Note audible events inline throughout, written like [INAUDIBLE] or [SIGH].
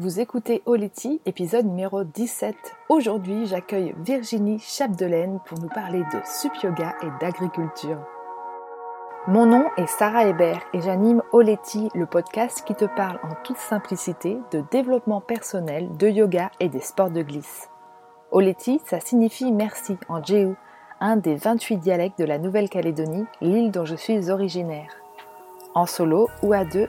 Vous écoutez Oleti, épisode numéro 17. Aujourd'hui, j'accueille Virginie Chapdelaine pour nous parler de sup yoga et d'agriculture. Mon nom est Sarah Hébert et j'anime Oleti, le podcast qui te parle en toute simplicité de développement personnel, de yoga et des sports de glisse. Oleti, ça signifie merci en Jéhu, un des 28 dialectes de la Nouvelle-Calédonie, l'île dont je suis originaire. En solo ou à deux,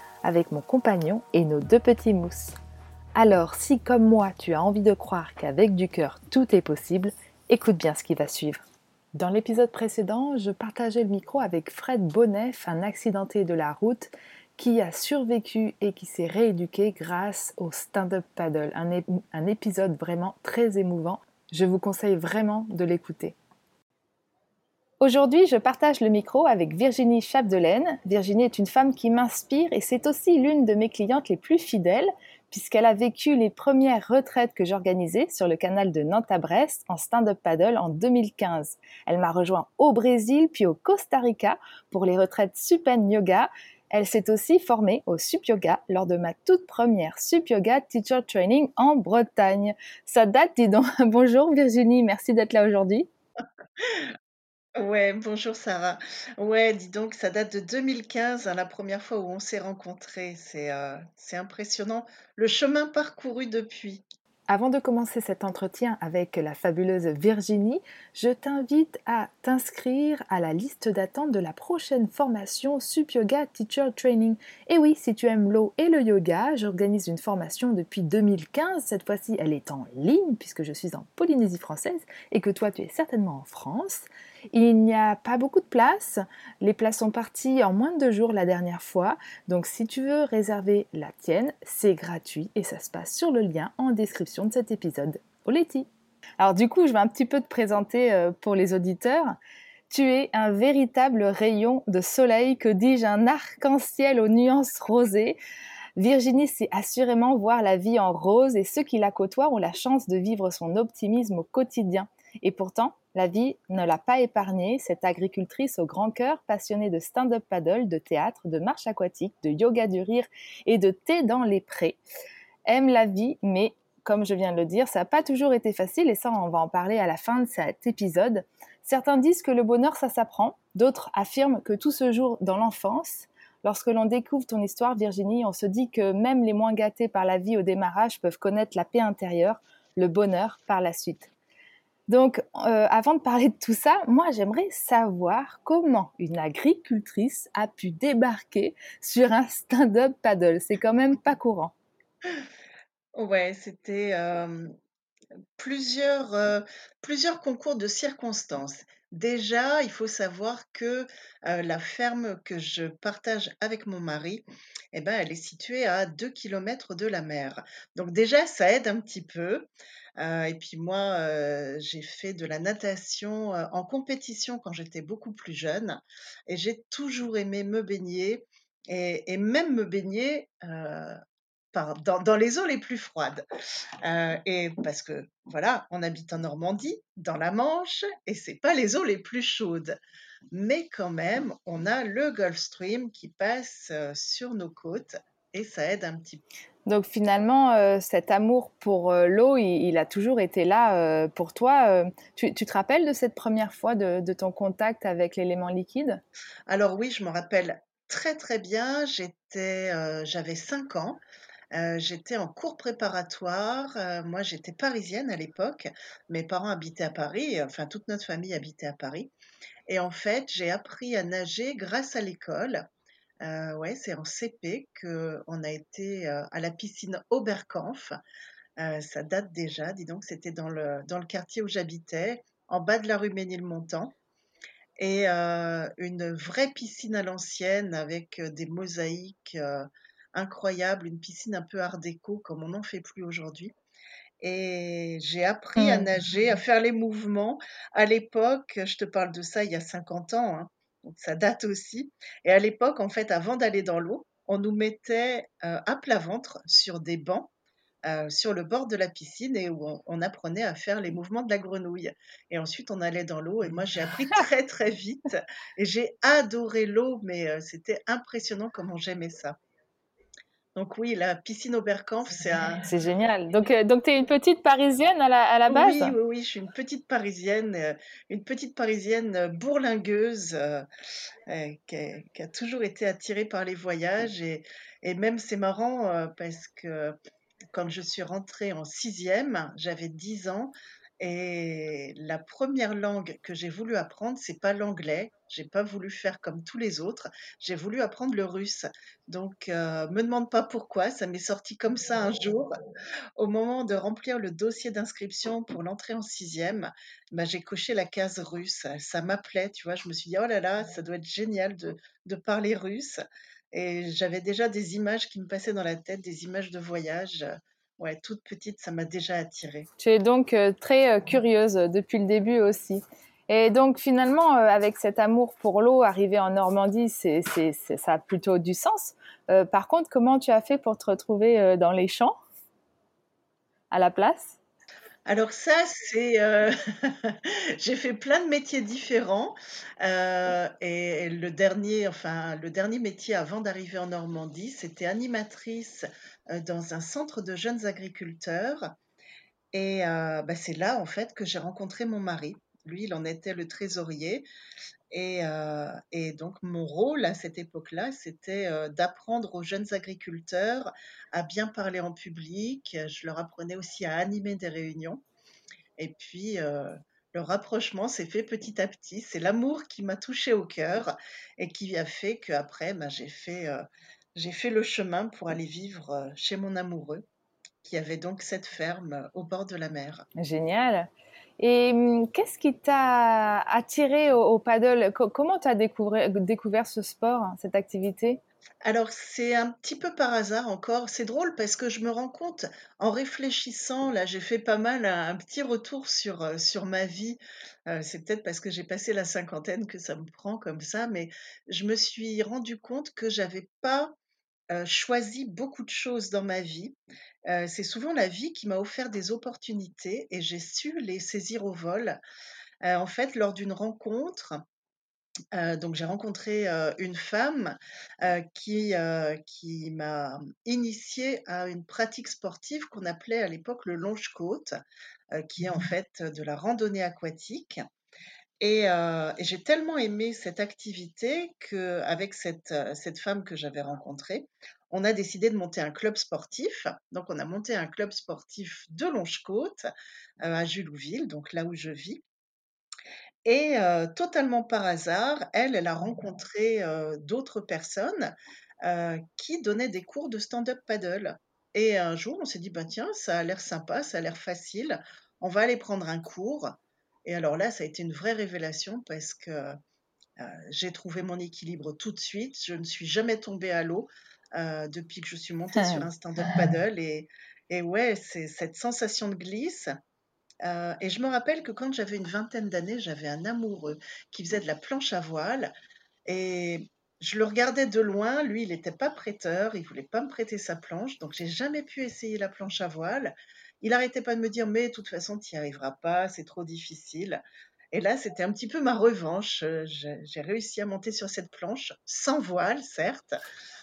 avec mon compagnon et nos deux petits mousses. Alors si comme moi tu as envie de croire qu'avec du cœur tout est possible, écoute bien ce qui va suivre. Dans l'épisode précédent, je partageais le micro avec Fred Bonnef, un accidenté de la route qui a survécu et qui s'est rééduqué grâce au stand-up paddle, un, un épisode vraiment très émouvant. Je vous conseille vraiment de l'écouter. Aujourd'hui, je partage le micro avec Virginie Chapdelaine. Virginie est une femme qui m'inspire et c'est aussi l'une de mes clientes les plus fidèles puisqu'elle a vécu les premières retraites que j'organisais sur le canal de Nantes à Brest en stand-up paddle en 2015. Elle m'a rejoint au Brésil puis au Costa Rica pour les retraites Supen Yoga. Elle s'est aussi formée au Sup Yoga lors de ma toute première Sup Yoga Teacher Training en Bretagne. Ça date, dis donc. [LAUGHS] Bonjour Virginie, merci d'être là aujourd'hui. [LAUGHS] Ouais, bonjour Sarah. Ouais, dis donc, ça date de 2015, hein, la première fois où on s'est rencontrés. C'est euh, c'est impressionnant le chemin parcouru depuis. Avant de commencer cet entretien avec la fabuleuse Virginie, je t'invite à t'inscrire à la liste d'attente de la prochaine formation Sup Yoga Teacher Training. Et oui, si tu aimes l'eau et le yoga, j'organise une formation depuis 2015. Cette fois-ci, elle est en ligne puisque je suis en Polynésie française et que toi, tu es certainement en France. Il n'y a pas beaucoup de places. Les places sont parties en moins de deux jours la dernière fois. Donc si tu veux réserver la tienne, c'est gratuit et ça se passe sur le lien en description de cet épisode. Oleti Alors du coup, je vais un petit peu te présenter euh, pour les auditeurs. Tu es un véritable rayon de soleil, que dis-je, un arc-en-ciel aux nuances rosées. Virginie sait assurément voir la vie en rose et ceux qui la côtoient ont la chance de vivre son optimisme au quotidien. Et pourtant, la vie ne l'a pas épargnée, cette agricultrice au grand cœur, passionnée de stand-up paddle, de théâtre, de marche aquatique, de yoga du rire et de thé dans les prés. Aime la vie, mais comme je viens de le dire, ça n'a pas toujours été facile et ça, on va en parler à la fin de cet épisode. Certains disent que le bonheur, ça s'apprend. D'autres affirment que tout se joue dans l'enfance. Lorsque l'on découvre ton histoire, Virginie, on se dit que même les moins gâtés par la vie au démarrage peuvent connaître la paix intérieure, le bonheur par la suite. Donc, euh, avant de parler de tout ça, moi, j'aimerais savoir comment une agricultrice a pu débarquer sur un stand-up paddle. C'est quand même pas courant. Ouais, c'était euh, plusieurs, euh, plusieurs concours de circonstances. Déjà, il faut savoir que la ferme que je partage avec mon mari, eh ben, elle est située à 2 km de la mer. Donc déjà, ça aide un petit peu et puis moi, j'ai fait de la natation, en compétition quand j'étais beaucoup plus jeune et j'ai toujours aimé me baigner et même me baigner, dans les eaux les plus froides. et parce que voilà, on habite en Normandie, dans la Manche et c'est pas les eaux les plus chaudes. Mais quand même, on a le Gulf Stream qui passe, sur nos côtes et ça aide un petit peu. Donc finalement, euh, cet amour pour euh, l'eau, il, a toujours été là euh, pour toi. Tu, te rappelles de cette première fois de, ton contact avec l'élément liquide? Alors oui, je me rappelle très très bien. J'étais, j'avais 5 ans. J'étais en cours préparatoire. moi, j'étais parisienne à l'époque. Mes parents habitaient à Paris. Enfin, toute notre famille habitait à Paris. Et en fait, j'ai appris à nager grâce à l'école. Euh, ouais, c'est en CP qu'on a été euh, à la piscine Oberkampf. Euh, ça date déjà, dis donc, c'était dans le, dans le quartier où j'habitais, en bas de la rue Ménilmontant. Et une vraie piscine à l'ancienne avec des mosaïques incroyables, une piscine un peu art déco comme on n'en fait plus aujourd'hui. et j'ai appris à Mmh. nager, à faire les mouvements. À l'époque, je te parle de ça il y a 50 ans, hein, donc ça date aussi. Et à l'époque, en fait, avant d'aller dans l'eau, on nous mettait euh, à plat ventre sur des bancs euh, sur le bord de la piscine et où on, on apprenait à faire les mouvements de la grenouille. Et ensuite, on allait dans l'eau et moi, j'ai appris [LAUGHS] très, très vite et j'ai adoré l'eau, mais euh, c'était impressionnant comment j'aimais ça. Donc oui, la piscine Oberkampf, c'est un... C'est génial. Donc, euh, donc tu es une petite Parisienne à la, à la base? Oui, oui, oui, je suis une petite Parisienne, euh, une petite Parisienne euh, bourlingueuse euh, qui a, qui a toujours été attirée par les voyages et, et même c'est marrant parce que quand je suis rentrée en sixième, j'avais 10 ans et la première langue que j'ai voulu apprendre, c'est pas l'anglais. J'ai pas voulu faire comme tous les autres. J'ai voulu apprendre le russe. Donc, euh, me demande pas pourquoi. Ça m'est sorti comme ça un jour. Au moment de remplir le dossier d'inscription pour l'entrée en sixième, bah, j'ai coché la case russe. Ça, m'appelait, tu vois. Je me suis dit, oh là là, ça doit être génial de, de parler russe. Et j'avais déjà des images qui me passaient dans la tête, des images de voyage. Ouais, toute petite, ça m'a déjà attirée. Tu es donc euh, très euh, curieuse depuis le début aussi. Et donc finalement, euh, avec cet amour pour l'eau, arriver en Normandie, ça a plutôt du sens. Euh, par contre, comment tu as fait pour te retrouver euh, dans les champs? À la place? Alors ça, c'est, [LAUGHS] j'ai fait plein de métiers différents, et le dernier, enfin, le dernier métier avant d'arriver en Normandie, c'était animatrice, dans un centre de jeunes agriculteurs et bah, c'est là, en fait, que j'ai rencontré mon mari. Lui, il en était le trésorier et heu et donc mon rôle à cette époque-là, c'était, heu, d'apprendre aux jeunes agriculteurs à bien parler en public. Je leur apprenais aussi à animer des réunions et puis, heu, le rapprochement s'est fait petit à petit. C'est l'amour qui m'a touchée au cœur et qui a fait qu'après, bah, j'ai fait, j'ai fait le chemin pour aller vivre, chez mon amoureux, qui avait donc cette ferme, au bord de la mer. Génial. Et hum, qu'est-ce qui t'a attiré au, paddle? Co- comment tu as découvert, ce sport, cette activité? Alors c'est un petit peu par hasard encore. C'est drôle parce que je me rends compte, en réfléchissant, là, j'ai fait pas mal un petit retour sur, heu, sur ma vie. Heu, c'est peut-être parce que j'ai passé la cinquantaine que ça me prend comme ça, mais je me suis rendu compte que j'avais pas heu, choisi beaucoup de choses dans ma vie. Heu, c'est souvent la vie qui m'a offert des opportunités et j'ai su les saisir au vol. Heu, en fait, lors d'une rencontre, heu, donc j'ai rencontré, une femme, qui, qui m'a initiée à une pratique sportive qu'on appelait à l'époque le longe-côte, qui est en fait, de la randonnée aquatique et et j'ai tellement aimé cette activité qu'avec cette, cette femme que j'avais rencontrée, on a décidé de monter un club sportif. Donc on a monté un club sportif de Longe-Côte, heu, à Julouville, donc là où je vis et heu, totalement par hasard, elle, elle a rencontré, heu, d'autres personnes, qui donnaient des cours de stand-up paddle et un jour, on s'est dit: «Bah, tiens, ça a l'air sympa, ça a l'air facile, on va aller prendre un cours» et alors là, ça a été une vraie révélation parce que, j'ai trouvé mon équilibre tout de suite. Je ne suis jamais tombée à l'eau, heu, depuis que je suis montée sur un stand-up paddle et et ouais, c'est cette sensation de glisse, Heu et je me rappelle que quand j'avais une vingtaine d'années, j'avais un amoureux qui faisait de la planche à voile et je le regardais de loin. Lui, il n'était pas prêteur, il voulait pas me prêter sa planche, donc j'ai jamais pu essayer la planche à voile. Il arrêtait pas de me dire: «Mais de toute façon, tu y arriveras pas, c'est trop difficile» et là, c'était un petit peu ma revanche. Heu, j'ai réussi à monter sur cette planche, sans voile certes,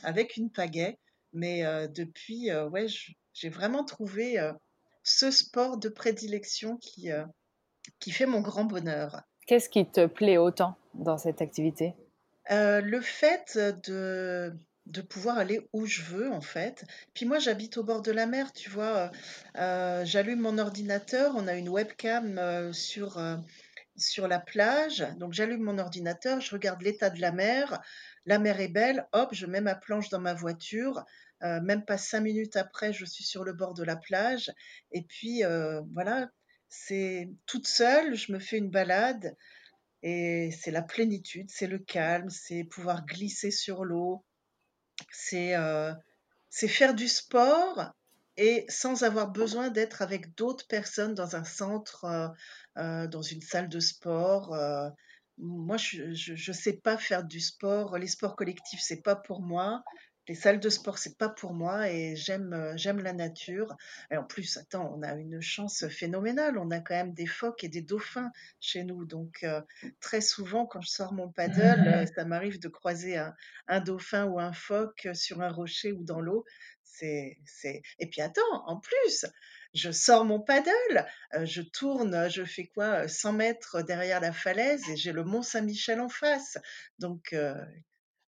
avec une pagaie, mais heu, depuis, heu, ouais, j'ai vraiment trouvé, ce sport de prédilection qui, qui fait mon grand bonheur. Qu'est-ce qui te plaît autant dans cette activité? Le fait, de de pouvoir aller où je veux, en fait. Puis moi, j'habite au bord de la mer, tu vois? J'allume mon ordinateur, on a une webcam, sur, sur la plage, donc j'allume mon ordinateur, je regarde l'état de la mer. La mer est belle, hop, je mets ma planche dans ma voiture, heu, même pas 5 minutes après, je suis sur le bord de la plage. Et puis, heu, voilà, c'est toute seule, je me fais une balade. Et c'est la plénitude, c'est le calme, c'est pouvoir glisser sur l'eau, c'est, c'est faire du sport et sans avoir besoin d'être avec d'autres personnes dans un centre, dans une salle de sport. moi, je ne sais pas faire du sport. Les sports collectifs, c'est pas pour moi. Les salles de sport, c'est pas pour moi et j'aime euh, j'aime la nature. Et en plus, attends, on a une chance phénoménale. On a quand même des phoques et des dauphins chez nous. Donc, euh, très souvent, quand je sors mon paddle, [LAUGHS] euh, ça m'arrive de croiser un, un dauphin ou un phoque sur un rocher ou dans l'eau. C'est, c'est... Et puis attends, en plus, je sors mon paddle, je tourne, je fais quoi, 100 mètres derrière la falaise et j'ai le Mont Saint-Michel en face. Donc,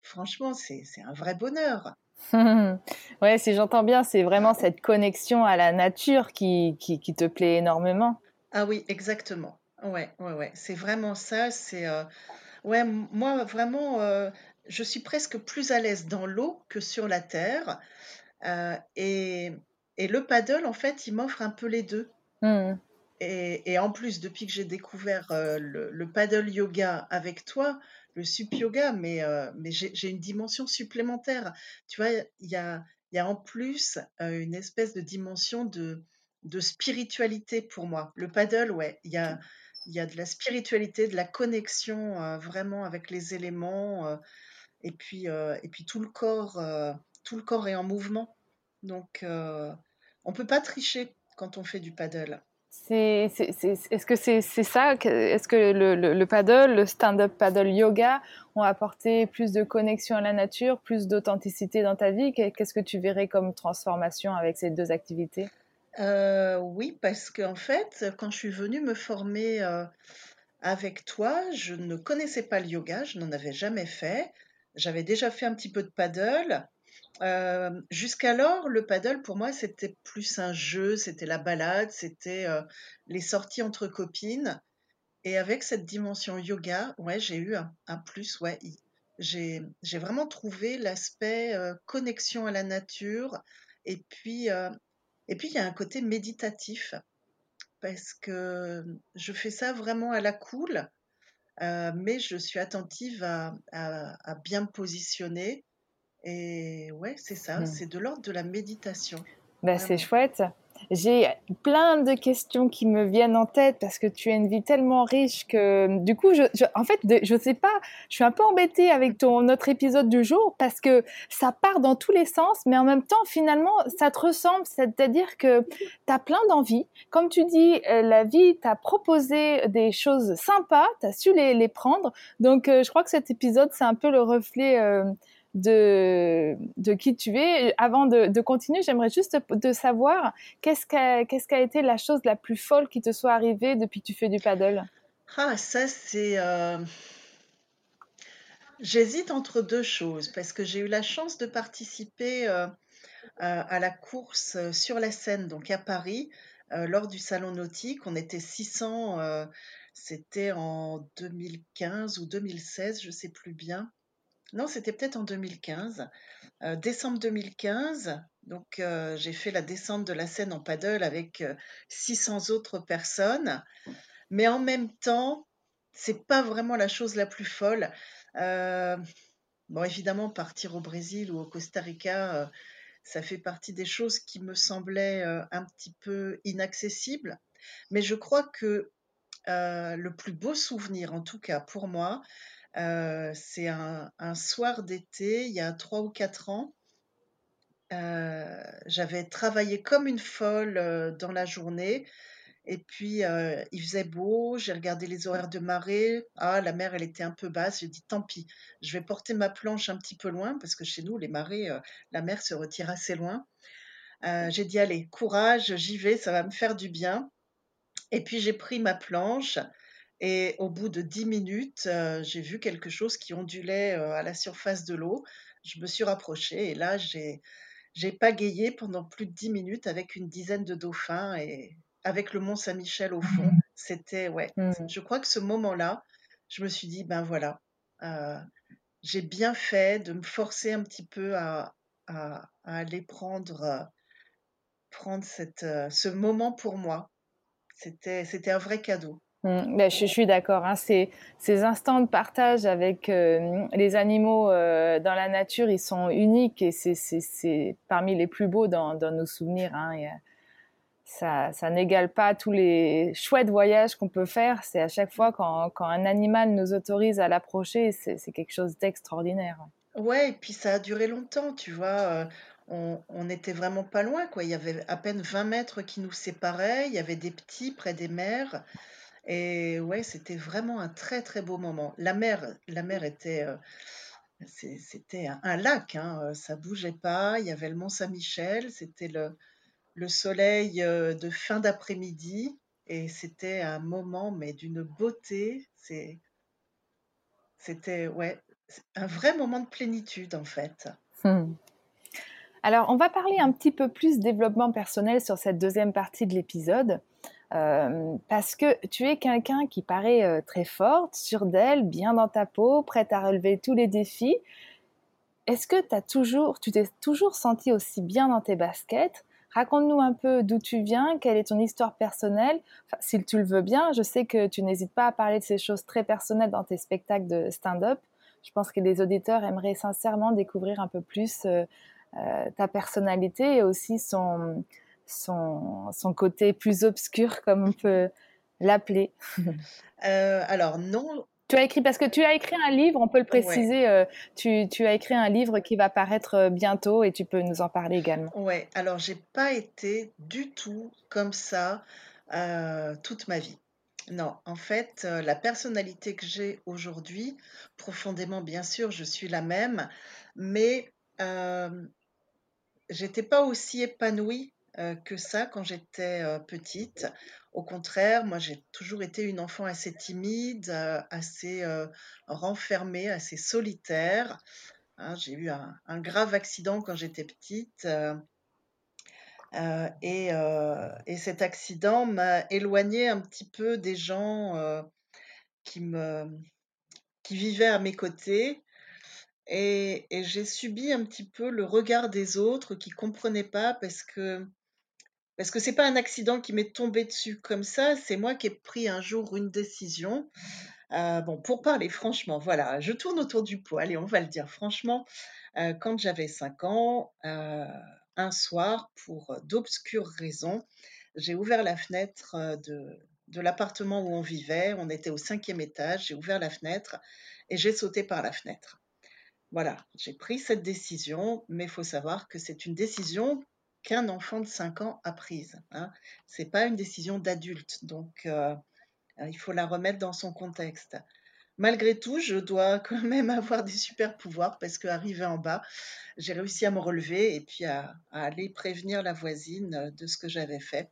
Franchement, c'est un vrai bonheur. [LAUGHS] ouais, si j'entends bien, c'est vraiment cette connexion à la nature qui, qui, te plaît énormément. Ah oui, exactement. Ouais, ouais, ouais. C'est vraiment ça. C'est euh, ouais, moi vraiment, euh, je suis presque plus à l'aise dans l'eau que sur la terre. Euh, et, et, le paddle, en fait, il m'offre un peu les deux. Mmh. Et, et, en plus, depuis que j'ai découvert le, le, paddle yoga avec toi, le sup yoga, mais, euh, mais j'ai une dimension supplémentaire. Tu vois, il y a, y a en plus euh, une espèce de dimension de, de spiritualité pour moi. Le paddle, ouais, il y a, y a de la spiritualité, de la connexion euh, vraiment avec les éléments, et, puis, et puis tout le corps, tout le corps est en mouvement. Donc, on peut pas tricher quand on fait du paddle. Est-ce que c'est ça Est-ce que le, paddle, le stand-up paddle yoga ont apporté plus de connexion à la nature, plus d'authenticité dans ta vie? Qu'est-ce que tu verrais comme transformation avec ces deux activités? Euh, Oui, parce qu'en fait, quand je suis venue me former euh, avec toi, je ne connaissais pas le yoga, je n'en avais jamais fait. J'avais déjà fait un petit peu de paddle, euh, jusqu'alors, le paddle, pour moi, c'était plus un jeu, c'était la balade, c'était euh, les sorties entre copines. Et avec cette dimension yoga, ouais, j'ai eu un, plus, ouais. J'ai, vraiment trouvé l'aspect euh, connexion à la nature. Et puis, et il y a un côté méditatif parce que je fais ça vraiment à la cool, mais je suis attentive à, à bien me positionner et ouais, c'est ça, mmh. c'est de l'ordre de la méditation. Bah, c'est chouette. J'ai plein de questions qui me viennent en tête parce que tu as une vie tellement riche que du coup, je, en fait, je sais pas, je suis un peu embêtée avec ton notre épisode du jour parce que ça part dans tous les sens, mais en même temps, finalement, ça te ressemble, c'est-à-dire que tu as plein d'envies. Comme tu dis, euh, la vie t'a proposé des choses sympas, tu as su les, les prendre. Donc, euh, je crois que cet épisode, c'est un peu le reflet. Euh, de, qui tu es. Avant de, continuer, j'aimerais juste de savoir qu'est-ce qu'a qu'est-ce qu'a été la chose la plus folle qui te soit arrivée depuis que tu fais du paddle? Ah, ça c'est. Euh, j'hésite entre deux choses parce que j'ai eu la chance de participer euh, à la course euh, sur la Seine, donc à Paris, lors du salon nautique. On était 600, c'était en 2015 ou 2016, je ne sais plus bien. Non, c'était peut-être en 2015. Euh, décembre 2015, donc euh, j'ai fait la descente de la Seine en paddle avec 600 euh, autres personnes. Mais en même temps, c'est pas vraiment la chose la plus folle. bon, évidemment, partir au Brésil ou au Costa Rica, ça fait partie des choses qui me semblaient un petit peu inaccessibles. Mais je crois que le plus beau souvenir, en tout cas pour moi, euh, c'est un, soir d'été, il y a trois ou quatre ans. Euh, j'avais travaillé comme une folle euh, dans la journée. Et puis, il faisait beau, j'ai regardé les horaires de marée. Ah, la mer, elle était un peu basse. J'ai dit, tant pis, je vais porter ma planche un petit peu loin, parce que chez nous, les marées, la mer se retire assez loin. j'ai dit, allez, courage, j'y vais, ça va me faire du bien. Et puis, j'ai pris ma planche, et au bout de dix minutes, euh, j'ai vu quelque chose qui ondulait euh, à la surface de l'eau. Je me suis rapprochée et là, j'ai, j'ai pagayé pendant plus de dix minutes avec une dizaine de dauphins et avec le Mont Saint-Michel au fond. Mmh. C'était, ouais, mmh. je crois que ce moment-là, je me suis dit, ben voilà, euh, j'ai bien fait de me forcer un petit peu à, à, à aller prendre, prendre cette, ce moment pour moi. C'était, c'était un vrai cadeau. Mmh, ben, je, suis d'accord. Hein. Ces, instants de partage avec euh, les animaux euh, dans la nature, ils sont uniques et c'est parmi les plus beaux dans, nos souvenirs. Hein. Euh, ça, ça n'égale pas tous les chouettes voyages qu'on peut faire. C'est à chaque fois quand, un animal nous autorise à l'approcher, c'est quelque chose d'extraordinaire. Ouais, et puis ça a duré longtemps, tu vois. On, on était vraiment pas loin. Il y avait à peine 20 mètres qui nous séparaient. Il y avait des petits près des mers. Et ouais, c'était vraiment un très très beau moment. La mer, la mer était, euh, c'était un, lac, hein, euh, ça bougeait pas. Il y avait le Mont Saint-Michel, c'était le, le soleil euh, de fin d'après-midi, et c'était un moment mais d'une beauté. C'était ouais, un vrai moment de plénitude en fait. Hmm. Alors, on va parler un petit peu plus développement personnel sur cette deuxième partie de l'épisode. Euh, parce que tu es quelqu'un qui paraît euh, très forte, sûre d'elle, bien dans ta peau, prête à relever tous les défis. Est-ce que as toujours, tu t'es toujours senti aussi bien dans tes baskets? Raconte-nous un peu d'où tu viens, quelle est ton histoire personnelle. si tu le veux bien, je sais que tu n'hésites pas à parler de ces choses très personnelles dans tes spectacles de stand-up. Je pense que les auditeurs aimeraient sincèrement découvrir un peu plus euh, ta personnalité et aussi son, son, son côté plus obscur, comme on peut l'appeler [LAUGHS] euh, Alors non. Tu as écrit, parce que tu as écrit un livre, on peut le préciser, euh, tu, tu, as écrit un livre qui va paraître euh, bientôt et tu peux nous en parler également. Oui, alors j'ai pas été du tout comme ça toute ma vie. Non, en fait, la personnalité que j'ai aujourd'hui, profondément, bien sûr, je suis la même, mais j'étais pas aussi épanouie euh, que ça quand j'étais euh, petite. Au contraire, moi j'ai toujours été une enfant assez timide, euh, assez renfermée, assez solitaire. Hein. j'ai eu un, grave accident quand j'étais petite. Et, et, cet accident m'a éloignée un petit peu des gens qui, me, qui vivaient à mes côtés. Et, j'ai subi un petit peu le regard des autres qui comprenaient pas parce que parce que c'est pas un accident qui m'est tombé dessus comme ça, c'est moi qui ai pris un jour une décision. Euh, bon, pour parler franchement, voilà, je tourne autour du pot. Allez, on va le dire franchement. Euh, quand j'avais 5 ans, euh, un soir, pour d'obscures raisons, j'ai ouvert la fenêtre de, de l'appartement où on vivait. On était au cinquième étage. J'ai ouvert la fenêtre et j'ai sauté par la fenêtre. Voilà, j'ai pris cette décision, mais il faut savoir que c'est une décision qu'un enfant de 5 ans a prise. Hein. Ce n'est pas une décision d'adulte, donc euh, il faut la remettre dans son contexte. Malgré tout, je dois [LAUGHS] quand même avoir des super pouvoirs parce qu'arrivé en bas, j'ai réussi à me relever et puis à, aller prévenir la voisine de ce que j'avais fait.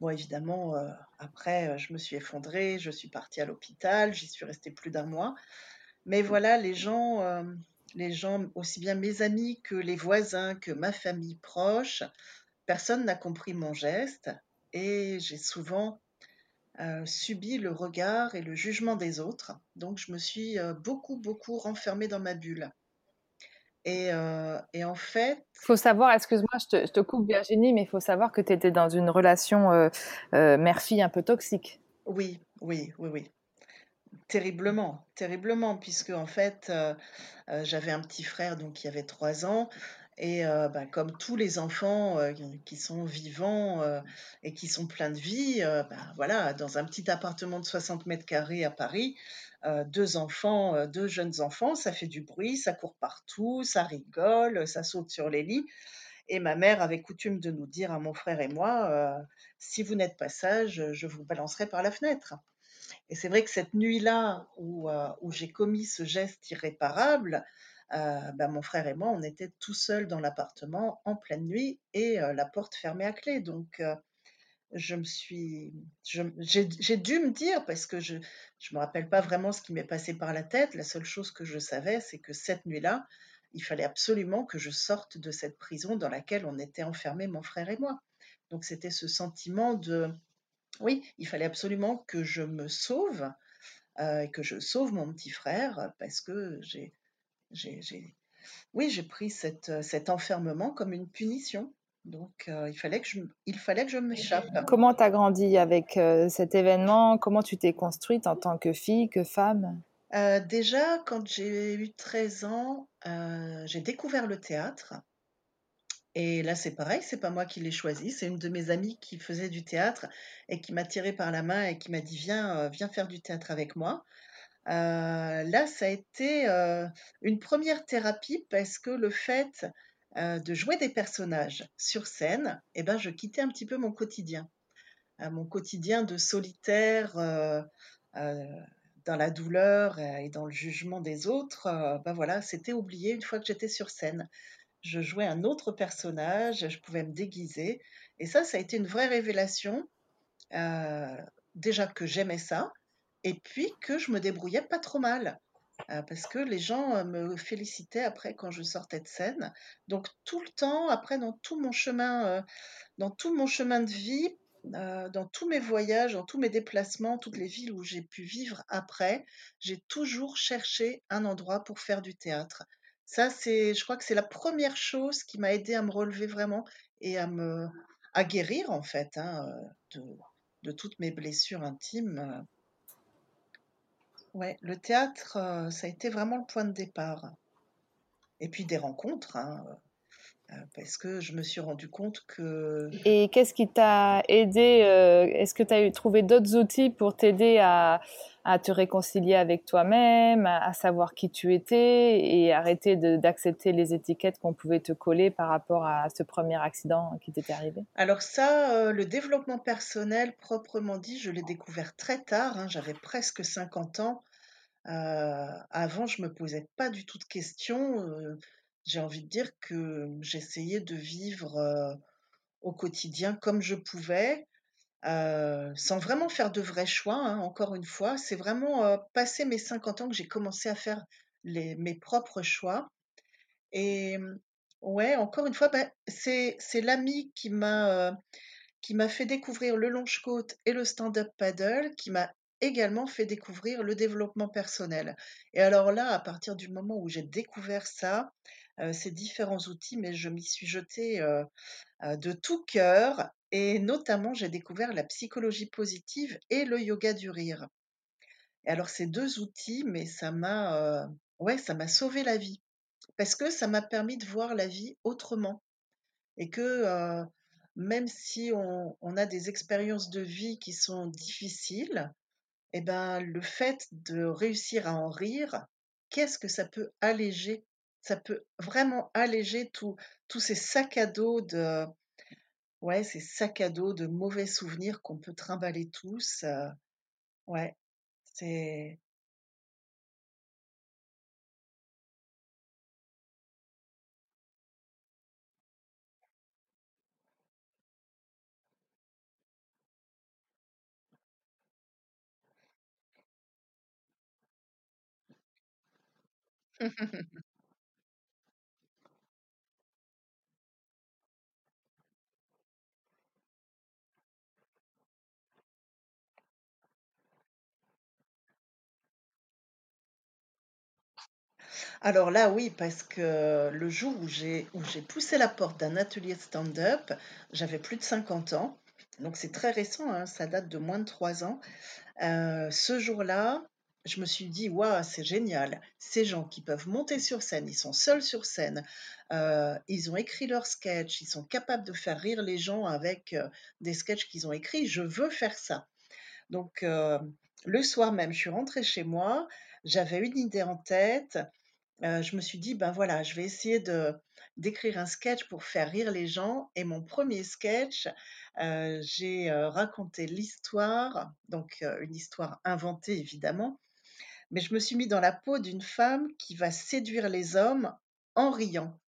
Bon, évidemment, euh, après, je me suis effondrée, je suis partie à l'hôpital, j'y suis restée plus d'un mois. Mais voilà, les gens, euh, les gens, aussi bien mes amis que les voisins, que ma famille proche, personne n'a compris mon geste et j'ai souvent euh, subi le regard et le jugement des autres. Donc je me suis euh, beaucoup, beaucoup renfermée dans ma bulle. Et, euh, et en fait... Il faut savoir, excuse-moi, je te, je te, coupe Virginie, mais il faut savoir que tu étais dans une relation mère-fille un peu toxique. Oui, oui, oui, oui. Terriblement, terriblement, puisque en fait, euh, euh, j'avais un petit frère donc qui avait trois ans et euh, bah, comme tous les enfants qui sont vivants et qui sont pleins de vie, bah, voilà, dans un petit appartement de 60 mètres carrés à Paris, deux enfants, deux jeunes enfants, ça fait du bruit, ça court partout, ça rigole, ça saute sur les lits. Et ma mère avait coutume de nous dire à mon frère et moi, si vous n'êtes pas sage, je vous balancerai par la fenêtre. Et c'est vrai que cette nuit-là où, euh, j'ai commis ce geste irréparable, euh, ben mon frère et moi, on était tout seuls dans l'appartement en pleine nuit et euh, la porte fermée à clé. Donc, je me suis, j'ai dû me dire parce que je, je me rappelle pas vraiment ce qui m'est passé par la tête. La seule chose que je savais, c'est que cette nuit-là, il fallait absolument que je sorte de cette prison dans laquelle on était enfermés, mon frère et moi. Donc, c'était ce sentiment de oui, il fallait absolument que je me sauve, euh, et que je sauve mon petit frère parce que j'ai j'ai oui, j'ai pris cet enfermement comme une punition. Donc, il fallait que je il fallait que je m'échappe. Comment tu as grandi avec, cet événement? Comment tu t'es construite en tant que fille, que femme? déjà quand j'ai eu 13 ans, j'ai découvert le théâtre et là, c'est pareil, c'est pas moi qui l'ai choisi, c'est une de mes amies qui faisait du théâtre et qui m'a tirée par la main et qui m'a dit: «Viens, viens faire du théâtre avec moi». là, ça a été, une première thérapie parce que le fait, de jouer des personnages sur scène et ben, je quittais un petit peu mon quotidien. mon quotidien de solitaire, dans la douleur, et dans le jugement des autres, bah, voilà, c'était oublié une fois que j'étais sur scène. Je jouais un autre personnage, je pouvais me déguiser et ça, ça a été une vraie révélation, déjà que j'aimais ça et puis que je me débrouillais pas trop mal. parce que les gens, me félicitaient après quand je sortais de scène. Donc tout le temps, après dans tout mon chemin, dans tout mon chemin de vie, dans tous mes voyages, dans tous mes déplacements, toutes les villes où j'ai pu vivre après, j'ai toujours cherché un endroit pour faire du théâtre. Ça, c'est je crois que c'est la première chose qui m'a aidée à me relever vraiment et à me à guérir en fait, hein, de de toutes mes blessures intimes, Ouais, le théâtre, ça a été vraiment le point de départ. Et puis des rencontres, hein, parce que je me suis rendu compte que Et qu'est-ce qui t'a aidé, est-ce que tu as trouvé d'autres outils pour t'aider à à te réconcilier avec toi-même, à, savoir qui tu étais et arrêter d'accepter les étiquettes qu'on pouvait te coller par rapport à ce premier accident qui t'était arrivé Alors ça, euh, le développement personnel, proprement dit, je l'ai découvert très tard, hein, j'avais presque 50 ans. Euh, avant, je me posais pas du tout de questions. Euh, j'ai envie de dire que j'essayais de vivre au quotidien comme je pouvais sans vraiment faire de vrais choix, hein, encore une fois. C'est vraiment, passé mes 50 ans que j'ai commencé à faire mes propres choix et ouais, encore une fois, bah, c'est l'ami qui m'a, qui m'a fait découvrir le longe-côte et le stand-up paddle, qui m'a également fait découvrir le développement personnel et alors là, à partir du moment où j'ai découvert ça, ces différents outils, mais je m'y suis jetée, de tout cœur et notamment, j'ai découvert la psychologie positive et le yoga du rire. Alors ces 2 outils, mais ça m'a, heu, ouais, ça m'a sauvé la vie. Parce que ça m'a permis de voir la vie autrement et que, heu, même si on a des expériences de vie qui sont difficiles et ben, le fait de réussir à en rire, qu'est-ce que ça peut alléger? Ça peut vraiment alléger tous ces sacs à dos de Ouais, ces sacs à dos de mauvais souvenirs qu'on peut trimballer tous, heu, ouais, c'est [LAUGHS] Alors là, oui, parce que le jour où j'ai poussé la porte d'un atelier de stand-up, j'avais plus de 50 ans, donc c'est très récent, hein, ça date de moins de 3 ans. Heu, ce jour-là, je me suis dit: «Waouh, c'est génial, ces gens qui peuvent monter sur scène, ils sont seuls sur scène, heu, ils ont écrit leurs sketchs, ils sont capables de faire rire les gens avec, heu, des sketchs qu'ils ont écrits, je veux faire ça». Donc le soir même, je suis rentrée chez moi, j'avais une idée en tête, Heu, je me suis dit: «Ben, voilà, je vais essayer de d'écrire un sketch pour faire rire les gens» et mon premier sketch, heu, j'ai, heu, raconté l'histoire, donc une histoire inventée évidemment, mais je me suis mis dans la peau d'une femme qui va séduire les hommes en riant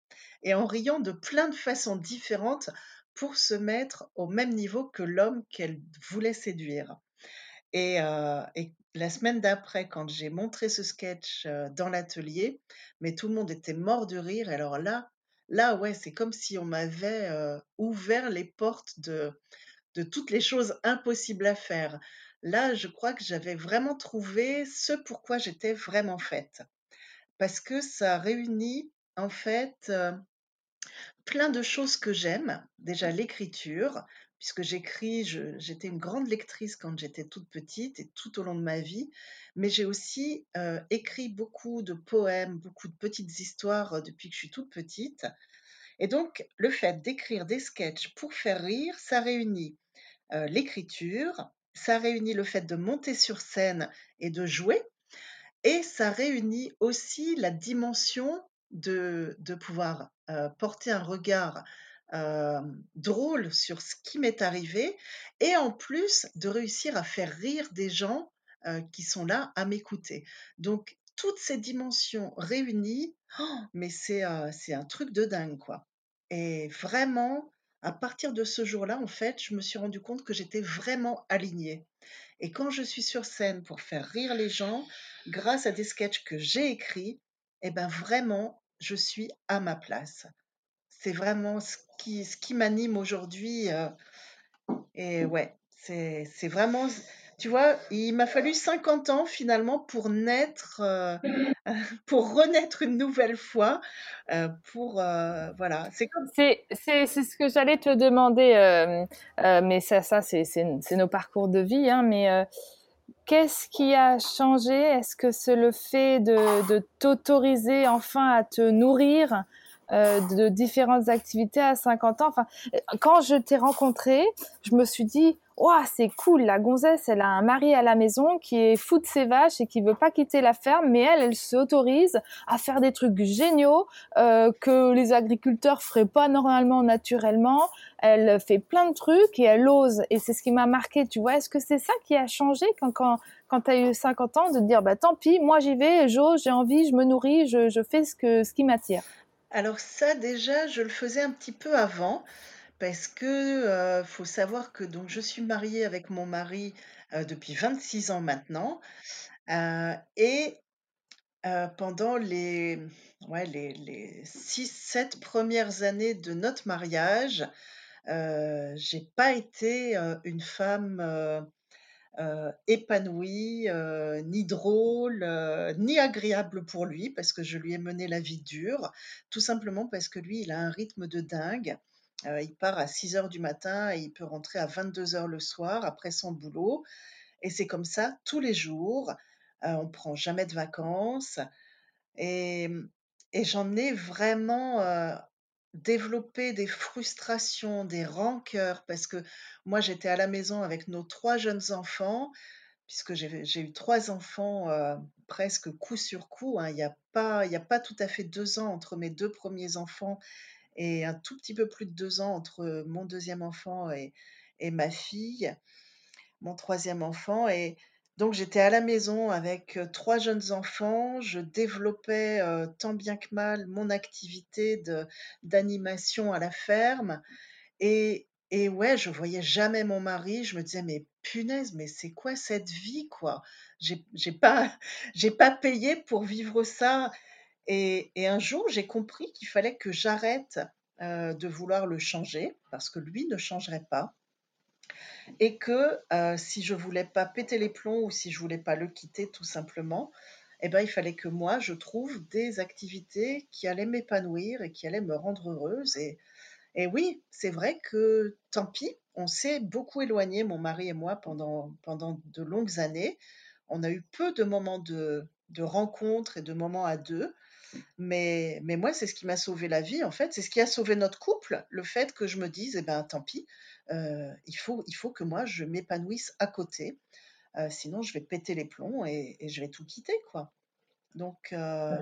et en riant de plein de façons différentes pour se mettre au même niveau que l'homme qu'elle voulait séduire. Et la semaine d'après, quand j'ai montré ce sketch, dans l'atelier, mais tout le monde était mort de rire alors là là, ouais, c'est comme si on m'avait, ouvert les portes de de toutes les choses impossibles à faire. Là, je crois que j'avais vraiment trouvé ce pourquoi j'étais vraiment faite. Parce que ça réunit, en fait, plein de choses que j'aime. Déjà l'écriture, puisque j'écris, j'étais une grande lectrice quand j'étais toute petite et tout au long de ma vie, mais j'ai aussi euh, écrit beaucoup de poèmes, beaucoup de petites histoires euh, depuis que je suis toute petite. Et donc, le fait d'écrire des sketchs pour faire rire, ça réunit euh, l'écriture, ça réunit le fait de monter sur scène et de jouer, et ça réunit aussi la dimension de, de pouvoir porter un regard drôle sur ce qui m'est arrivé et en plus de réussir à faire rire des gens qui sont là à m'écouter. Donc, toutes ces dimensions réunies, oh, mais c'est un truc de dingue, quoi. Et vraiment, à partir de ce jour-là, en fait, je me suis rendu compte que j'étais vraiment alignée. Et quand je suis sur scène pour faire rire les gens, grâce à des sketchs que j'ai écrits, eh ben vraiment, je suis à ma place. C'est vraiment ce qui, ce qui m'anime aujourd'hui. Euh, et ouais, c'est, vraiment tu vois, il m'a fallu 50 ans finalement pour naître, euh, [LAUGHS] pour renaître une nouvelle fois, euh, pour voilà. C'est c'est ce que j'allais te demander, mais ça ça c'est c'est nos parcours de vie, hein, mais Qu'est-ce qui a changé? Est-ce que c'est le fait de, de t'autoriser enfin à te nourrir de différentes activités à 50 ans Enfin, quand je t'ai rencontré, je me suis dit, c'est cool, la gonzesse, elle a un mari à la maison qui est fou de ses vaches et qui veut pas quitter la ferme, mais elle, elle s'autorise à faire des trucs géniaux euh, que les agriculteurs feraient pas normalement naturellement. Elle fait plein de trucs et elle ose. Et c'est ce qui m'a marqué, tu vois. Est-ce que c'est ça qui a changé quand, quand, quand tu as eu 50 ans, de te dire, bah tant pis, moi j'y vais, j'ose, j'ai envie, je me nourris, je, je fais ce, que, ce qui m'attire? Alors ça, déjà, je le faisais un petit peu avant. Parce que, faut savoir que donc je suis mariée avec mon mari, depuis 26 ans maintenant, et pendant les ouais, les les 6-7 premières années de notre mariage, euh, j'ai pas été, une femme, épanouie, ni drôle, ni agréable pour lui parce que je lui ai mené la vie dure, tout simplement parce que lui, il a un rythme de dingue. Euh, il part à 6 heures du matin et il peut rentrer à 22 heures le soir après son boulot. Et c'est comme ça tous les jours. Euh, on prend jamais de vacances. Et, et j'en ai vraiment euh, développé des frustrations, des rancœurs, parce que moi j'étais à la maison avec nos trois jeunes enfants, puisque j'ai eu trois enfants presque coup sur coup. Hein. Il n'y a, pas, a pas tout à fait deux ans entre mes deux premiers enfants et un tout petit peu plus de deux ans entre mon deuxième enfant et, et ma fille, mon troisième enfant. Et donc j'étais à la maison avec trois jeunes enfants. Je développais tant bien que mal mon activité d'animation à la ferme. Et, ouais, je voyais jamais mon mari. Je me disais, mais punaise, mais c'est quoi cette vie, quoi? J'ai pas, [LAUGHS] pas payé pour vivre ça. Et, un jour, j'ai compris qu'il fallait que j'arrête euh, de vouloir le changer, parce que lui ne changerait pas. Et que euh, si je voulais pas péter les plombs ou si je voulais pas le quitter tout simplement, eh ben, il fallait que moi, je trouve des activités qui allaient m'épanouir et qui allaient me rendre heureuse. Et, oui, c'est vrai que tant pis, on s'est beaucoup éloigné, mon mari et moi, pendant, pendant de longues années. On a eu peu de moments de, de rencontres et de moments à deux. Mais, mais moi, c'est ce qui m'a sauvé la vie, en fait. C'est ce qui a sauvé notre couple, le fait que je me dise, eh ben, tant pis, il, faut, il faut que moi, je m'épanouisse à côté. Euh, sinon, je vais péter les plombs et, je vais tout quitter, quoi. Donc, euh,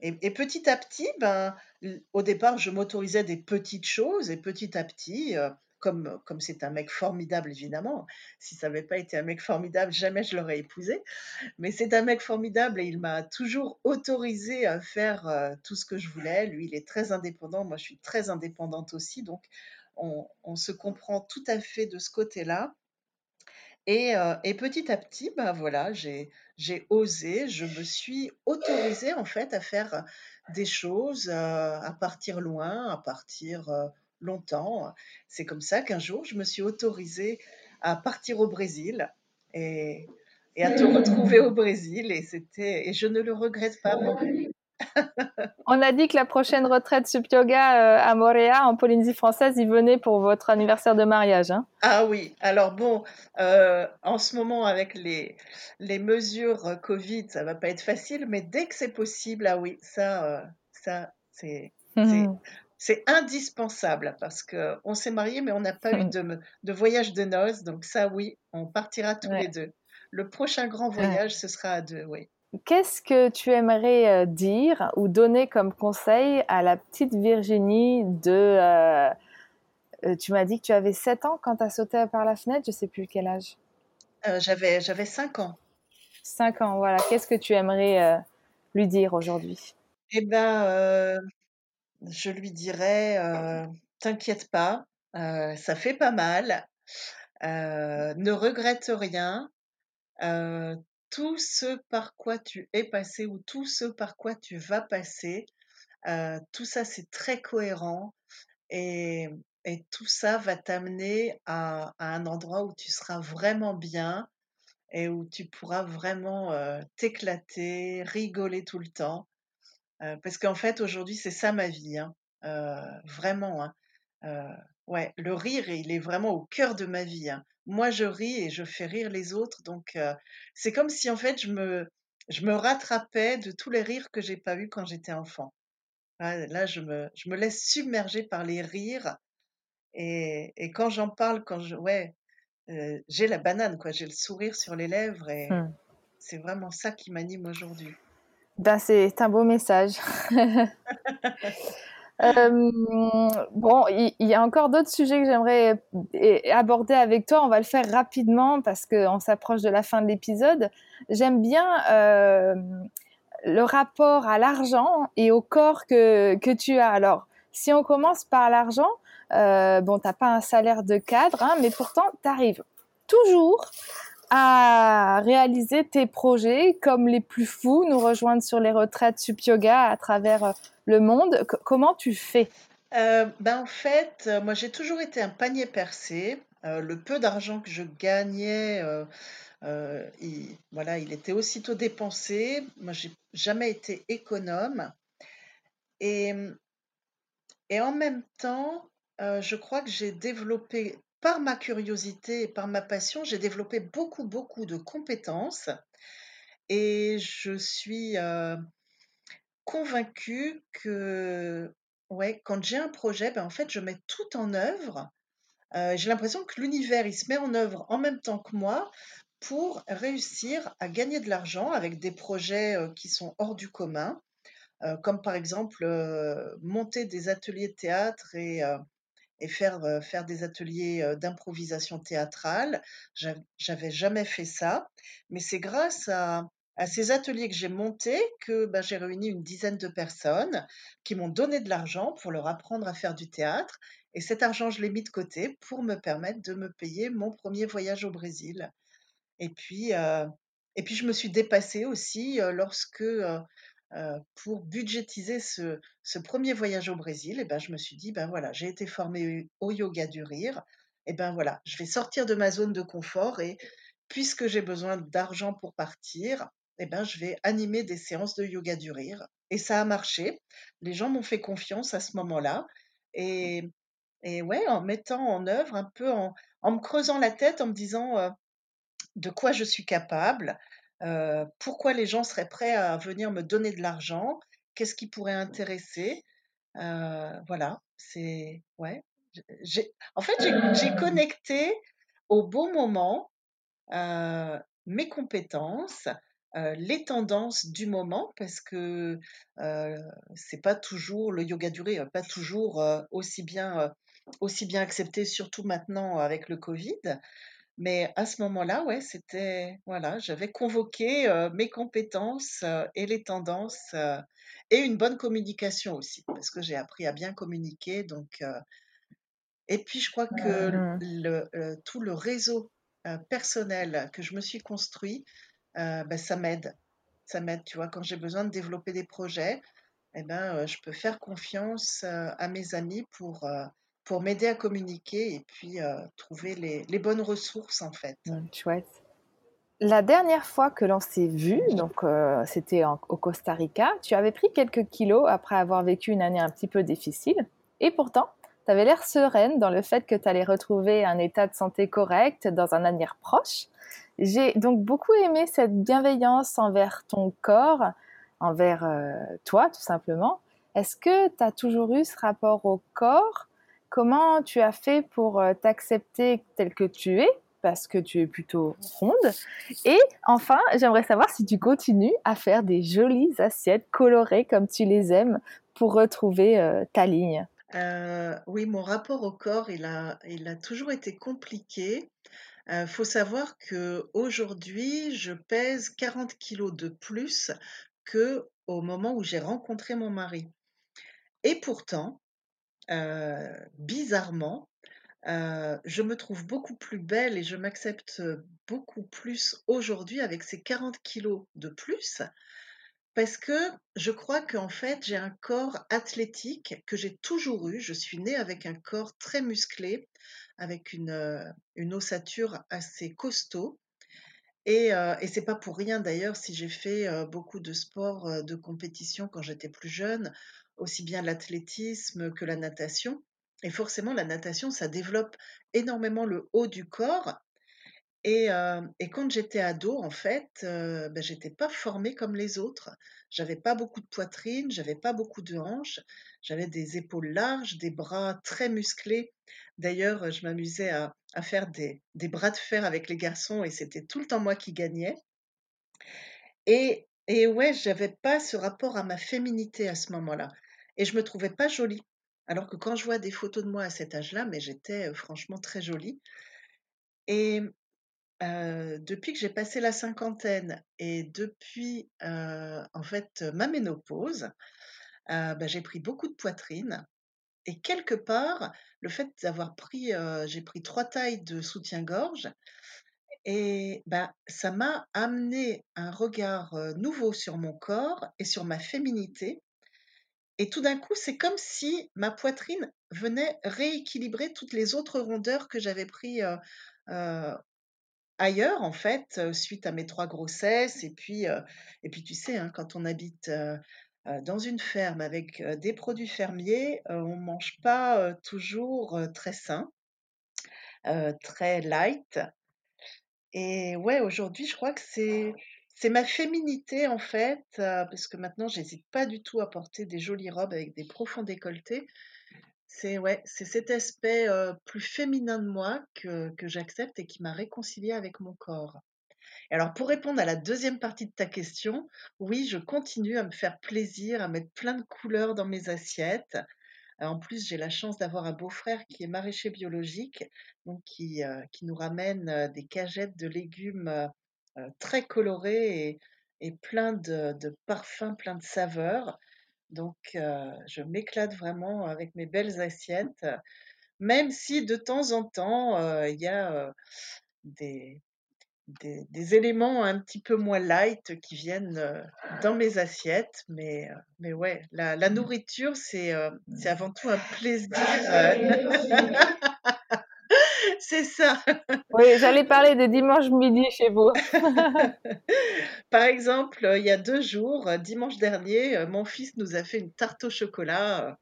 et, et, petit à petit, ben, au départ, je m'autorisais des petites choses et petit à petit, comme comme c'est un mec formidable évidemment. Si ça n'avait pas été un mec formidable, jamais je l'aurais épousé. Mais c'est un mec formidable et il m'a toujours autorisé à faire euh, tout ce que je voulais. Lui, il est très indépendant, moi je suis très indépendante aussi, donc on, on se comprend tout à fait de ce côté-là. Et, euh, et, petit à petit, ben voilà, j'ai osé, je me suis autorisée en fait à faire des choses, euh, à partir loin, à partir longtemps. C'est comme ça qu'un jour, je me suis autorisée à partir au Brésil et, et à te [LAUGHS] retrouver au Brésil. Et, c'était, et je ne le regrette pas. On a dit que la prochaine retraite Sup Yoga à Moréa, en Polynésie française, il venait pour votre anniversaire de mariage. Hein ah oui, alors bon, en ce moment avec les, les mesures Covid, ça va pas être facile, mais dès que c'est possible, ah oui, ça, ça c'est c'est indispensable parce qu'on s'est mariés, mais on n'a pas eu de, de, voyage de noces. Donc ça, oui, on partira tous les deux. Le prochain grand voyage, ce sera à deux, oui. Qu'est-ce que tu aimerais euh, dire ou donner comme conseil à la petite Virginie de... Euh, euh, tu m'as dit que tu avais 7 ans quand tu as sauté par la fenêtre, je ne sais plus quel âge. j'avais, j'avais 5 ans. 5 ans, voilà. Qu'est-ce que tu aimerais lui dire aujourd'hui? Eh bien, je lui dirais, t'inquiète pas, ça fait pas mal, ne regrette rien, tout ce par quoi tu es passé ou tout ce par quoi tu vas passer, tout ça c'est très cohérent et tout ça va t'amener à un endroit où tu seras vraiment bien et où tu pourras vraiment, t'éclater, rigoler tout le temps parce qu'en fait, aujourd'hui, c'est ça ma vie, hein. vraiment, hein. le rire, il est vraiment au cœur de ma vie, hein. Moi, je ris et je fais rire les autres, donc c'est comme si, en fait, je me je me rattrapais de tous les rires que j'ai pas eus quand j'étais enfant. là, je me je me laisse submerger par les rires et et quand j'en parle, quand je ouais, j'ai la banane, quoi, j'ai le sourire sur les lèvres et mmh. c'est vraiment ça qui m'anime aujourd'hui. Ben, c'est un beau message. [LAUGHS] Euh, bon, il y, a encore d'autres sujets que j'aimerais aborder avec toi. On va le faire rapidement parce qu'on s'approche de la fin de l'épisode. J'aime bien euh, le rapport à l'argent et au corps que, que, tu as. Alors, si on commence par l'argent, euh, bon, tu n'as pas un salaire de cadre, hein, mais pourtant, tu arrives toujours à réaliser tes projets comme les plus fous, nous rejoindre sur les retraites Sup Yoga à travers euh, le monde. comment tu fais? Euh, ben En fait, euh, moi j'ai toujours été un panier percé. le peu d'argent que je gagnais, il, voilà, il était aussitôt dépensé. Moi j'ai jamais été économe. Et, et en même temps, je crois que j'ai développé par ma curiosité et par ma passion, j'ai développé beaucoup, beaucoup de compétences et je suis convaincue que ouais, quand j'ai un projet, ben, en fait, je mets tout en œuvre. j'ai l'impression que l'univers, il se met en œuvre en même temps que moi pour réussir à gagner de l'argent avec des projets qui sont hors du commun, comme par exemple monter des ateliers de théâtre et et faire, faire des ateliers d'improvisation théâtrale. J'avais jamais fait ça, mais c'est grâce à, ces ateliers que j'ai montés que ben, j'ai réuni une dizaine de personnes qui m'ont donné de l'argent pour leur apprendre à faire du théâtre. Et cet argent, je l'ai mis de côté pour me permettre de me payer mon premier voyage au Brésil. Et puis, et puis je me suis dépassée aussi lorsque euh, pour budgétiser ce, premier voyage au Brésil, et ben, je me suis dit, ben voilà, j'ai été formée au yoga du rire, et ben voilà, je vais sortir de ma zone de confort et puisque j'ai besoin d'argent pour partir, et ben je vais animer des séances de yoga du rire. Et ça a marché. Les gens m'ont fait confiance à ce moment-là. Et, ouais, en mettant en œuvre un peu, en, en me creusant la tête, en me disant euh, de quoi je suis capable, pourquoi les gens seraient prêts à venir me donner de l'argent? Qu'est-ce qui pourrait intéresser? voilà, c'est ouais, j'ai en fait, j'ai connecté au bon moment, mes compétences, les tendances du moment parce que, c'est pas toujours le yoga duré, pas toujours, aussi bien, aussi bien accepté, surtout maintenant avec le covid. Mais à ce moment-là, ouais, c'était voilà, j'avais convoqué, mes compétences, et les tendances, et une bonne communication aussi, parce que j'ai appris à bien communiquer donc et puis je crois que mmh le, tout le réseau, personnel que je me suis construit, bah, ça m'aide. Ça m'aide, tu vois? Quand j'ai besoin de développer des projets et ben, je peux faire confiance, à mes amis pour, pour m'aider à communiquer et puis trouver les, les, bonnes ressources en fait. Mmh, chouette. la dernière fois que l'on s'est vu, donc euh, c'était au Costa Rica, tu avais pris quelques kilos après avoir vécu une année un petit peu difficile. Et pourtant, tu avais l'air sereine dans le fait que tu allais retrouver un état de santé correct dans un avenir proche. J'ai donc beaucoup aimé cette bienveillance envers ton corps, envers euh, toi tout simplement. Est-ce que tu as toujours eu ce rapport au corps Comment tu as fait pour euh, t'accepter tel que tu es parce que tu es plutôt ronde? Et enfin, j'aimerais savoir si tu continues à faire des jolies assiettes colorées comme tu les aimes pour retrouver euh, ta ligne. Euh, oui, mon rapport au corps, il a, il a toujours été compliqué. Il faut savoir que aujourd'hui, je pèse 40 kilos de plus que au moment où j'ai rencontré mon mari. Et pourtant, bizarrement, je me trouve beaucoup plus belle et je m'accepte beaucoup plus aujourd'hui avec ces 40 kilos de plus parce que je crois qu'en fait, j'ai un corps athlétique que j'ai toujours eu. Je suis née avec un corps très musclé, avec une, une ossature assez costaud. Et, euh, et c'est pas pour rien d'ailleurs si j'ai fait beaucoup de sports de compétition quand j'étais plus jeune, aussi bien l'athlétisme que la natation. Et forcément, la natation, ça développe énormément le haut du corps. Et, euh, et quand j'étais ado, en fait, euh, ben, j'étais pas formée comme les autres. J'avais pas beaucoup de poitrine, j'avais pas beaucoup de hanches, j'avais des épaules larges, des bras très musclés. D'ailleurs, je m'amusais à, à faire des, des bras de fer avec les garçons et c'était tout le temps moi qui gagnais. Et, et ouais, j'avais pas ce rapport à ma féminité à ce moment-là. Et je me trouvais pas jolie. Alors que quand je vois des photos de moi à cet âge-là, mais j'étais franchement très jolie. Et depuis que j'ai passé la cinquantaine et depuis en fait ma ménopause, bah, j'ai pris beaucoup de poitrine. Et quelque part, le fait d'avoir pris, j'ai pris trois tailles de soutien-gorge, et bah, ça m'a amené un regard nouveau sur mon corps et sur ma féminité. Et tout d'un coup, c'est comme si ma poitrine venait rééquilibrer toutes les autres rondeurs que j'avais pris ailleurs, en fait, suite à mes trois grossesses. Et puis, et puis tu sais, hein, quand on habite dans une ferme avec des produits fermiers, on ne mange pas toujours très sain, très light. Et ouais, aujourd'hui, je crois que c'est c'est ma féminité en fait, parce que maintenant j'hésite pas du tout à porter des jolies robes avec des profonds décolletés. C'est ouais, cet aspect plus féminin de moi que, j'accepte et qui m'a réconciliée avec mon corps. alors pour répondre à la deuxième partie de ta question, oui, je continue à me faire plaisir, à mettre plein de couleurs dans mes assiettes. En plus, j'ai la chance d'avoir un beau-frère qui est maraîcher biologique, qui, qui nous ramène des cagettes de légumes euh, très coloré et, et plein de, de, parfums, plein de saveurs. Donc, euh, je m'éclate vraiment avec mes belles assiettes, même si de temps en temps, euh, il y a des, des, des, éléments un petit peu moins light qui viennent dans mes assiettes. Mais, mais ouais, la, la nourriture, c'est c'est avant tout un plaisir. [LAUGHS] [LAUGHS] C'est ça. Oui, j'allais parler des dimanches midi chez vous. [LAUGHS] Par exemple, il y a deux jours, dimanche dernier, mon fils nous a fait une tarte au chocolat.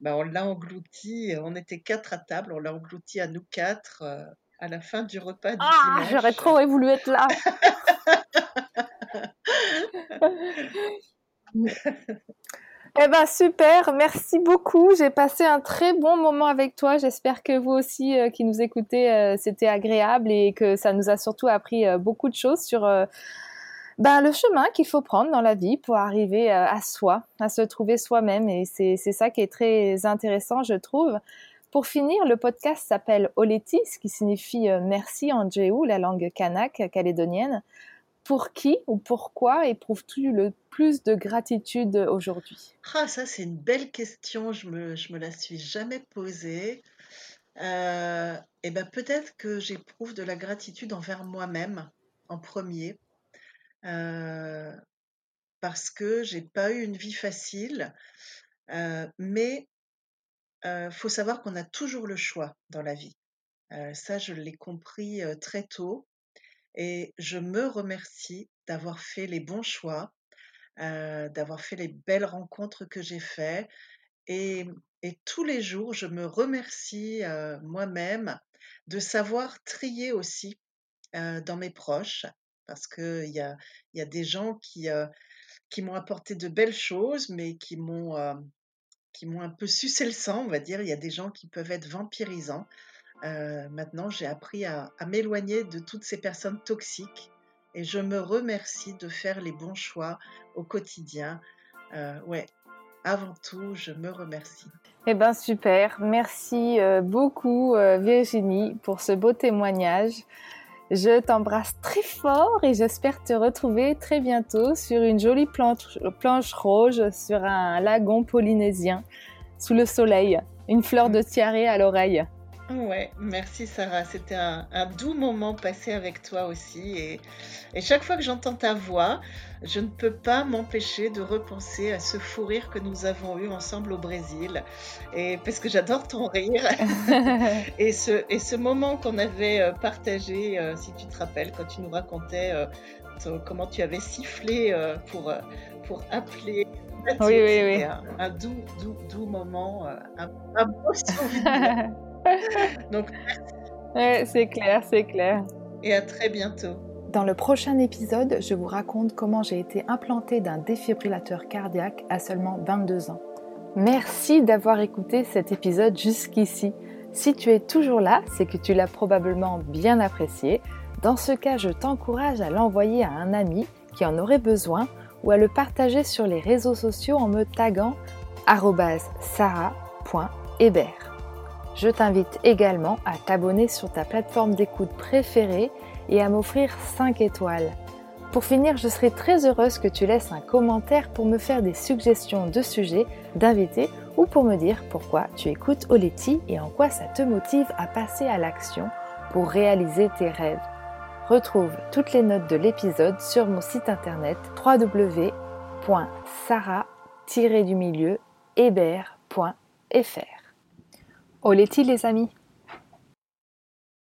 Ben, on l'a englouti, on était quatre à table, on l'a englouti à nous quatre à la fin du repas du ah, J'aurais trop voulu être là. [LAUGHS] Eh ben super, merci beaucoup. J'ai passé un très bon moment avec toi. J'espère que vous aussi euh, qui nous écoutez, euh, c'était agréable et que ça nous a surtout appris euh, beaucoup de choses sur ben, le chemin qu'il faut prendre dans la vie pour arriver à soi, à se trouver soi-même. Et c'est ça qui est très intéressant, je trouve. Pour finir, le podcast s'appelle Oletis, qui signifie merci en Jéhu, la langue kanak calédonienne pour qui ou pourquoi éprouves-tu le plus de gratitude aujourd'hui? Ah, ça, c'est une belle question. Je me, me la suis jamais posée. Euh, et eh ben, peut-être que j'éprouve de la gratitude envers moi-même en premier. Euh, parce que j'ai pas eu une vie facile. Euh, mais il faut savoir qu'on a toujours le choix dans la vie. ça, je l'ai compris très tôt. Et je me remercie d'avoir fait les bons choix, euh, d'avoir fait les belles rencontres que j'ai faites. Et, tous les jours, je me remercie euh, moi-même de savoir trier aussi euh, dans mes proches, parce qu'il y a, y a des gens qui, qui m'ont apporté de belles choses, mais qui m'ont qui m'ont un peu sucé le sang, on va dire. Il y a des gens qui peuvent être vampirisants. Euh, maintenant, j'ai appris à, m'éloigner de toutes ces personnes toxiques et je me remercie de faire les bons choix au quotidien. Euh, ouais, avant tout, je me remercie. Eh bien, super. Merci euh, beaucoup, Virginie, pour ce beau témoignage. Je t'embrasse très fort et j'espère te retrouver très bientôt sur une jolie planche, planche rouge sur un lagon polynésien sous le soleil, une fleur de tiare à l'oreille. Ouais, merci Sarah. C'était un, doux moment passé avec toi aussi. Et, et chaque fois que j'entends ta voix, je ne peux pas m'empêcher de repenser à ce fou rire que nous avons eu ensemble au Brésil. Et parce que j'adore ton rire. [LAUGHS] et, ce, et ce moment qu'on avait euh, partagé, euh, si tu te rappelles, quand tu nous racontais euh, comment tu avais sifflé pour, pour appeler. Oui, oui, oui. Un, un, doux, doux, doux moment, un, un beau souvenir. [LAUGHS] [LAUGHS] Donc, c'est clair, c'est clair. Et à très bientôt. Dans le prochain épisode, je vous raconte comment j'ai été implantée d'un défibrillateur cardiaque à seulement 22 ans. Merci d'avoir écouté cet épisode jusqu'ici. Si tu es toujours là, c'est que tu l'as probablement bien apprécié. Dans ce cas, je t'encourage à l'envoyer à un ami qui en aurait besoin ou à le partager sur les réseaux sociaux en me taguant sarah.hébert. Je t'invite également à t'abonner sur ta plateforme d'écoute préférée et à m'offrir 5 étoiles. Pour finir, je serai très heureuse que tu laisses un commentaire pour me faire des suggestions de sujets, d'invités ou pour me dire pourquoi tu écoutes Oleti et en quoi ça te motive à passer à l'action pour réaliser tes rêves. Retrouve toutes les notes de l'épisode sur mon site internet www.sarah-hébert.fr. Oletti les amis